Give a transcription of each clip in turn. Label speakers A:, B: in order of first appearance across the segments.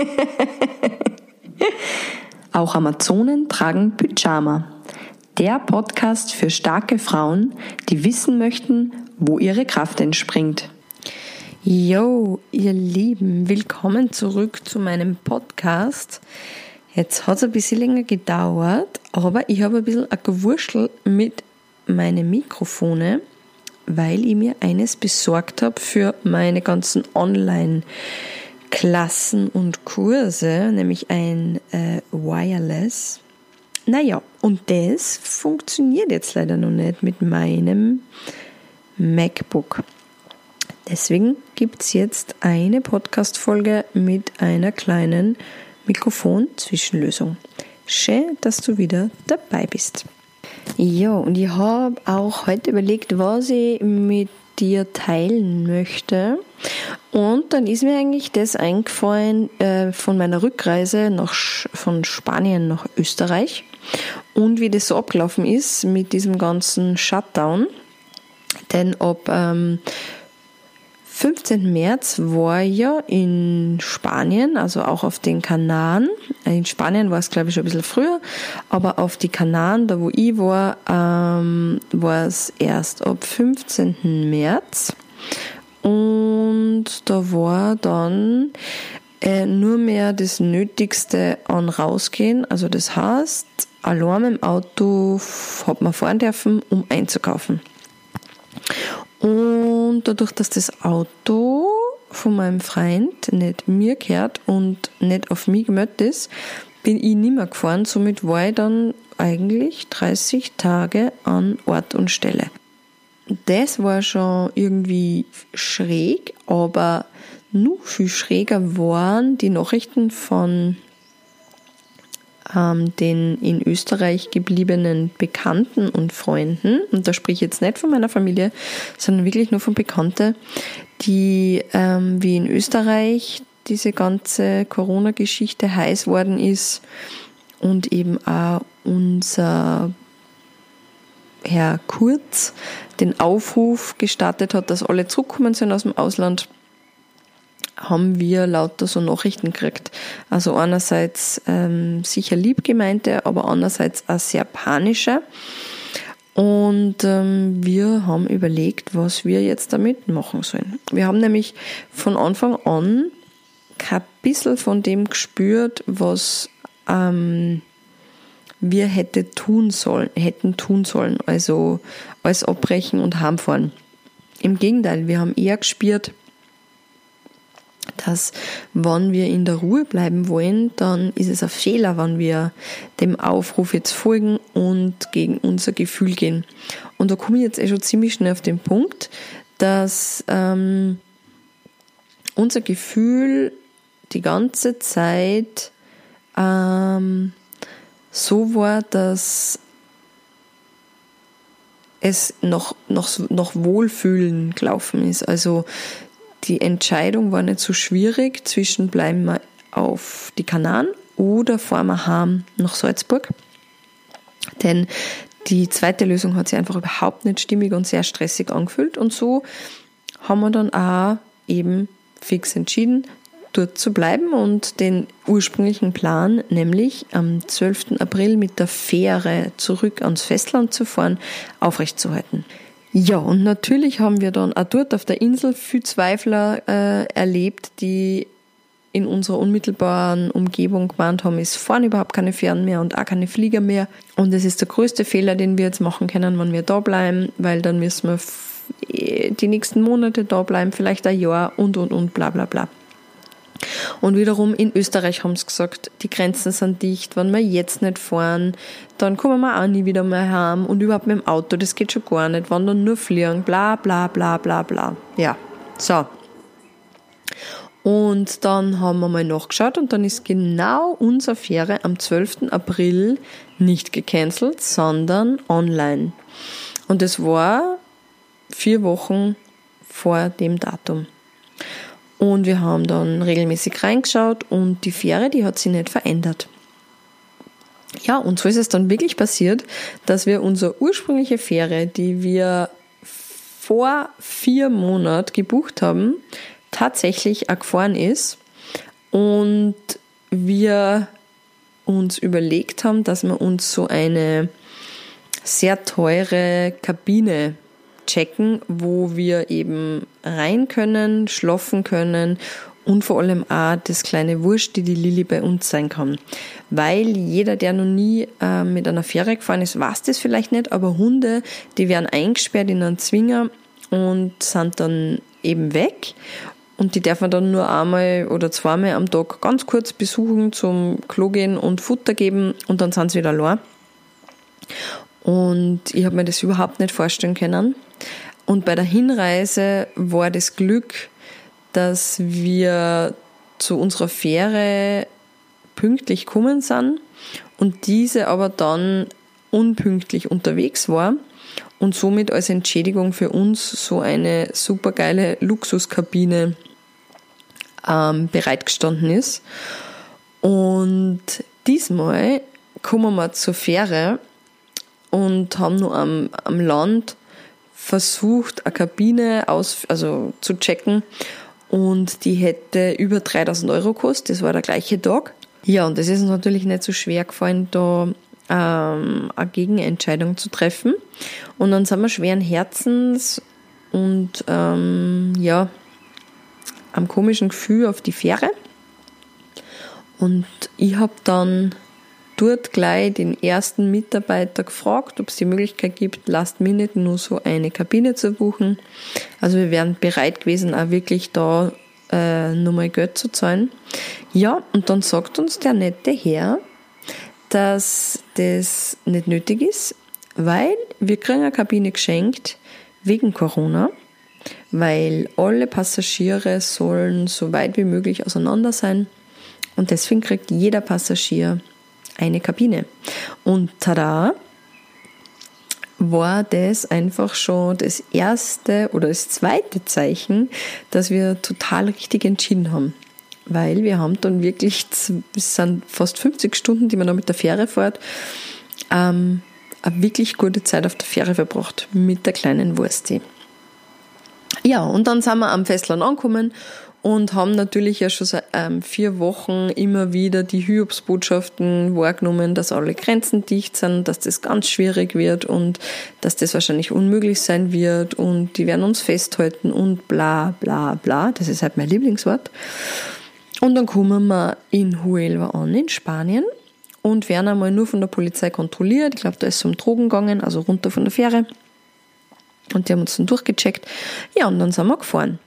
A: Auch Amazonen tragen Pyjama. Der Podcast für starke Frauen, die wissen möchten, wo ihre Kraft entspringt.
B: Yo, ihr Lieben, willkommen zurück zu meinem Podcast. Jetzt hat es ein bisschen länger gedauert, aber ich habe ein bisschen ein Gewurschel mit meinen Mikrofone, weil ich mir eines besorgt habe für meine ganzen Online-Klassen und Kurse, nämlich ein äh, Wireless. Naja, und das funktioniert jetzt leider noch nicht mit meinem MacBook. Deswegen gibt es jetzt eine Podcast-Folge mit einer kleinen Mikrofon-Zwischenlösung. Schön, dass du wieder dabei bist. Ja, und ich habe auch heute überlegt, was ich mit dir teilen möchte. Und dann ist mir eigentlich das eingefallen äh, von meiner Rückreise nach, von Spanien nach Österreich und wie das so abgelaufen ist mit diesem ganzen Shutdown. Denn ab ähm, 15. März war ja in Spanien, also auch auf den Kanaren. In Spanien war es, glaube ich, schon ein bisschen früher, aber auf die Kanaren, da wo ich war, ähm, war es erst ab 15. März. Und da war dann äh, nur mehr das Nötigste an rausgehen. Also das heißt, Alarm im Auto hat man fahren dürfen, um einzukaufen. Und dadurch, dass das Auto von meinem Freund nicht mir gehört und nicht auf mich gemeldet ist, bin ich nicht mehr gefahren. Somit war ich dann eigentlich 30 Tage an Ort und Stelle. Das war schon irgendwie schräg, aber noch viel schräger waren die Nachrichten von ähm, den in Österreich gebliebenen Bekannten und Freunden, und da spreche ich jetzt nicht von meiner Familie, sondern wirklich nur von Bekannten, die ähm, wie in Österreich diese ganze Corona-Geschichte heiß worden ist und eben auch unser Herr Kurz den Aufruf gestartet hat, dass alle zurückkommen sind aus dem Ausland haben wir lauter so Nachrichten gekriegt. Also einerseits ähm, sicher liebgemeinte, aber andererseits auch sehr panische. Und ähm, wir haben überlegt, was wir jetzt damit machen sollen. Wir haben nämlich von Anfang an kein bisschen von dem gespürt, was ähm, wir hätte tun sollen, hätten tun sollen. Also alles abbrechen und heimfahren. Im Gegenteil, wir haben eher gespürt, dass wenn wir in der Ruhe bleiben wollen, dann ist es ein Fehler, wenn wir dem Aufruf jetzt folgen und gegen unser Gefühl gehen. Und da komme ich jetzt eh schon ziemlich schnell auf den Punkt, dass ähm, unser Gefühl die ganze Zeit ähm, so war, dass es noch, noch, noch Wohlfühlen gelaufen ist. Also die Entscheidung war nicht so schwierig zwischen bleiben wir auf die Kanaren oder fahren wir heim nach Salzburg. Denn die zweite Lösung hat sich einfach überhaupt nicht stimmig und sehr stressig angefühlt. Und so haben wir dann auch eben fix entschieden, dort zu bleiben und den ursprünglichen Plan, nämlich am 12. April mit der Fähre zurück ans Festland zu fahren, aufrechtzuerhalten. Ja, und natürlich haben wir dann auch dort auf der Insel viel Zweifler äh, erlebt, die in unserer unmittelbaren Umgebung gemeint haben, es fahren überhaupt keine Fähren mehr und auch keine Flieger mehr. Und es ist der größte Fehler, den wir jetzt machen können, wenn wir da bleiben, weil dann müssen wir die nächsten Monate da bleiben, vielleicht ein Jahr und, und, und, bla, bla, bla. Und wiederum in Österreich haben sie gesagt, die Grenzen sind dicht, wenn wir jetzt nicht fahren, dann kommen wir auch nie wieder mehr heim und überhaupt mit dem Auto, das geht schon gar nicht, wenn dann nur fliegen, bla bla bla bla bla. Ja, so. Und dann haben wir mal nachgeschaut und dann ist genau unsere Fähre am 12. April nicht gecancelt, sondern online. Und es war vier Wochen vor dem Datum. Und wir haben dann regelmäßig reingeschaut und die Fähre, die hat sich nicht verändert. Ja, und so ist es dann wirklich passiert, dass wir unsere ursprüngliche Fähre, die wir vor vier Monaten gebucht haben, tatsächlich auch gefahren ist. Und wir uns überlegt haben, dass wir uns so eine sehr teure Kabine checken, wo wir eben rein können, schlafen können und vor allem auch das kleine Wurst, die die Lilly bei uns sein kann. Weil jeder, der noch nie äh, mit einer Fähre gefahren ist, weiß das vielleicht nicht, aber Hunde, die werden eingesperrt in einen Zwinger und sind dann eben weg. Und die darf man dann nur einmal oder zweimal am Tag ganz kurz besuchen, zum Klo gehen und Futter geben und dann sind sie wieder allein. Und ich habe mir das überhaupt nicht vorstellen können. Und bei der Hinreise war das Glück, dass wir zu unserer Fähre pünktlich gekommen sind und diese aber dann unpünktlich unterwegs war und somit als Entschädigung für uns so eine supergeile Luxuskabine ähm, bereitgestanden ist. Und diesmal kommen wir zur Fähre und haben nur am, am Land versucht, eine Kabine aus, also zu checken und die hätte über 3000 Euro gekostet. Das war der gleiche Tag. Ja, und es ist uns natürlich nicht so schwer gefallen, da ähm, eine Gegenentscheidung zu treffen. Und dann sind wir schweren Herzens und ähm, ja, am komischen Gefühl auf die Fähre. Und ich habe dann dort gleich den ersten Mitarbeiter gefragt, ob es die Möglichkeit gibt, Last Minute nur so eine Kabine zu buchen. Also wir wären bereit gewesen, auch wirklich da äh, nochmal Geld zu zahlen. Ja, und dann sagt uns der nette Herr, dass das nicht nötig ist, weil wir kriegen eine Kabine geschenkt wegen Corona, weil alle Passagiere sollen so weit wie möglich auseinander sein und deswegen kriegt jeder Passagier eine Kabine. Und tada, war das einfach schon das erste oder das zweite Zeichen, dass wir total richtig entschieden haben. Weil wir haben dann wirklich, es sind fast 50 Stunden, die man noch mit der Fähre fährt, ähm, eine wirklich gute Zeit auf der Fähre verbracht mit der kleinen Wursti. Ja, und dann sind wir am Festland angekommen und haben natürlich ja schon seit ähm, vier Wochen immer wieder die Hyobsbotschaften wahrgenommen, dass alle Grenzen dicht sind, dass das ganz schwierig wird und dass das wahrscheinlich unmöglich sein wird und die werden uns festhalten und bla bla bla. Das ist halt mein Lieblingswort. Und dann kommen wir in Huelva an, in Spanien und werden einmal nur von der Polizei kontrolliert. Ich glaube, da ist es um Drogen gegangen, also runter von der Fähre. Und die haben uns dann durchgecheckt. Ja, und dann sind wir gefahren.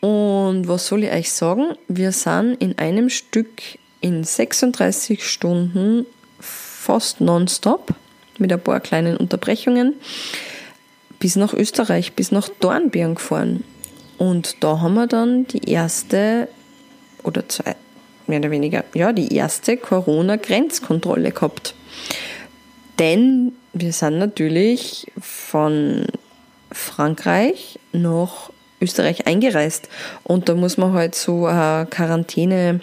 B: Und was soll ich euch sagen? Wir sind in einem Stück in 36 Stunden fast nonstop mit ein paar kleinen Unterbrechungen bis nach Österreich, bis nach Dornbirn gefahren. Und da haben wir dann die erste oder zwei, mehr oder weniger, ja, die erste Corona-Grenzkontrolle gehabt. Denn wir sind natürlich von Frankreich nach Österreich eingereist. Und da muss man halt so eine Quarantäne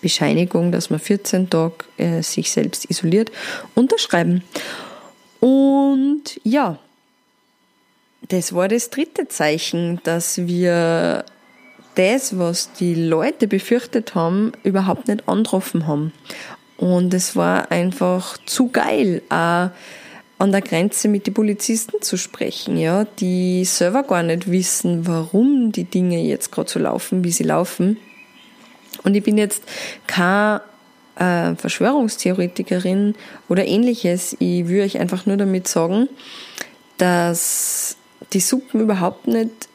B: Bescheinigung, dass man 14 Tage äh, sich selbst isoliert, unterschreiben. Und ja, das war das dritte Zeichen, dass wir das, was die Leute befürchtet haben, überhaupt nicht angetroffen haben. Und es war einfach zu geil. Auch an der Grenze mit den Polizisten zu sprechen, ja, die selber gar nicht wissen, warum die Dinge jetzt gerade so laufen, wie sie laufen. Und ich bin jetzt keine äh, Verschwörungstheoretikerin oder ähnliches. Ich will euch einfach nur damit sagen, dass die Suppen überhaupt nicht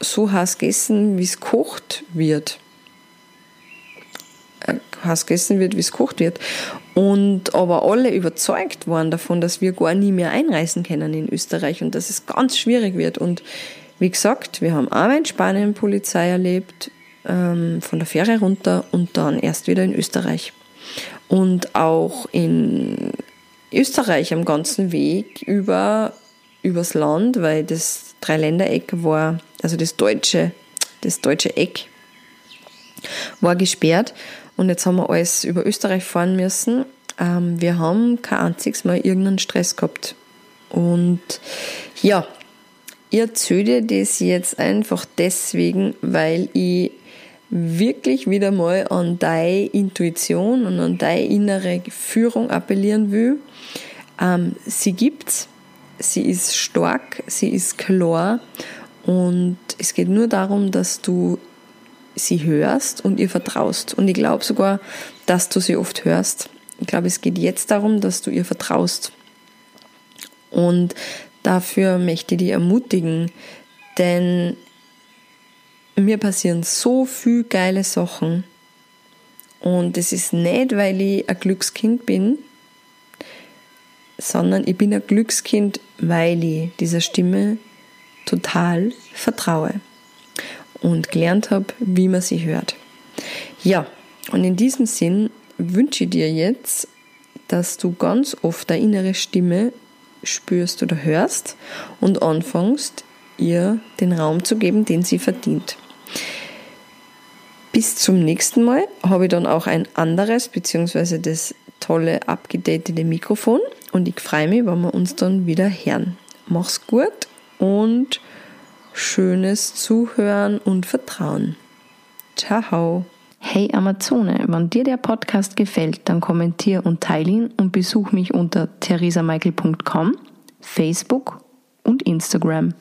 B: so heiß gegessen, wie es kocht wird. Heiß gegessen wird, wie es kocht wird. Und aber alle überzeugt waren davon, dass wir gar nie mehr einreisen können in Österreich und dass es ganz schwierig wird. Und wie gesagt, wir haben einmal in Spanien Polizei erlebt, ähm, von der Fähre runter und dann erst wieder in Österreich. Und auch in Österreich am ganzen Weg über, übers Land, weil das Dreiländereck war, also das deutsche, das deutsche Eck war gesperrt. Und jetzt haben wir alles über Österreich fahren müssen. Ähm, wir haben kein einziges Mal irgendeinen Stress gehabt. Und ja, ich erzähle das jetzt einfach deswegen, weil ich wirklich wieder mal an deine Intuition und an deine innere Führung appellieren will, ähm, sie gibt's, sie ist stark, sie ist klar und es geht nur darum, dass du sie hörst und ihr vertraust. Und ich glaube sogar, dass du sie oft hörst. Ich glaube, es geht jetzt darum, dass du ihr vertraust. Und dafür möchte ich dich ermutigen, denn mir passieren so viele geile Sachen. Und es ist nicht, weil ich ein Glückskind bin, sondern ich bin ein Glückskind, weil ich dieser Stimme total vertraue und gelernt habe, wie man sie hört. Ja, und in diesem Sinn wünsche ich dir jetzt, dass du ganz oft deine innere Stimme spürst oder hörst und anfängst, ihr den Raum zu geben, den sie verdient. Bis zum nächsten Mal habe ich dann auch ein anderes, beziehungsweise das tolle, abgedatete Mikrofon und ich freue mich, wenn wir uns dann wieder hören. Mach's gut und schönes Zuhören und Vertrauen. Ciao.
A: Hey Amazone, wenn dir der Podcast gefällt, dann kommentier und teile ihn und besuch mich unter theresamichael.com, Facebook und Instagram.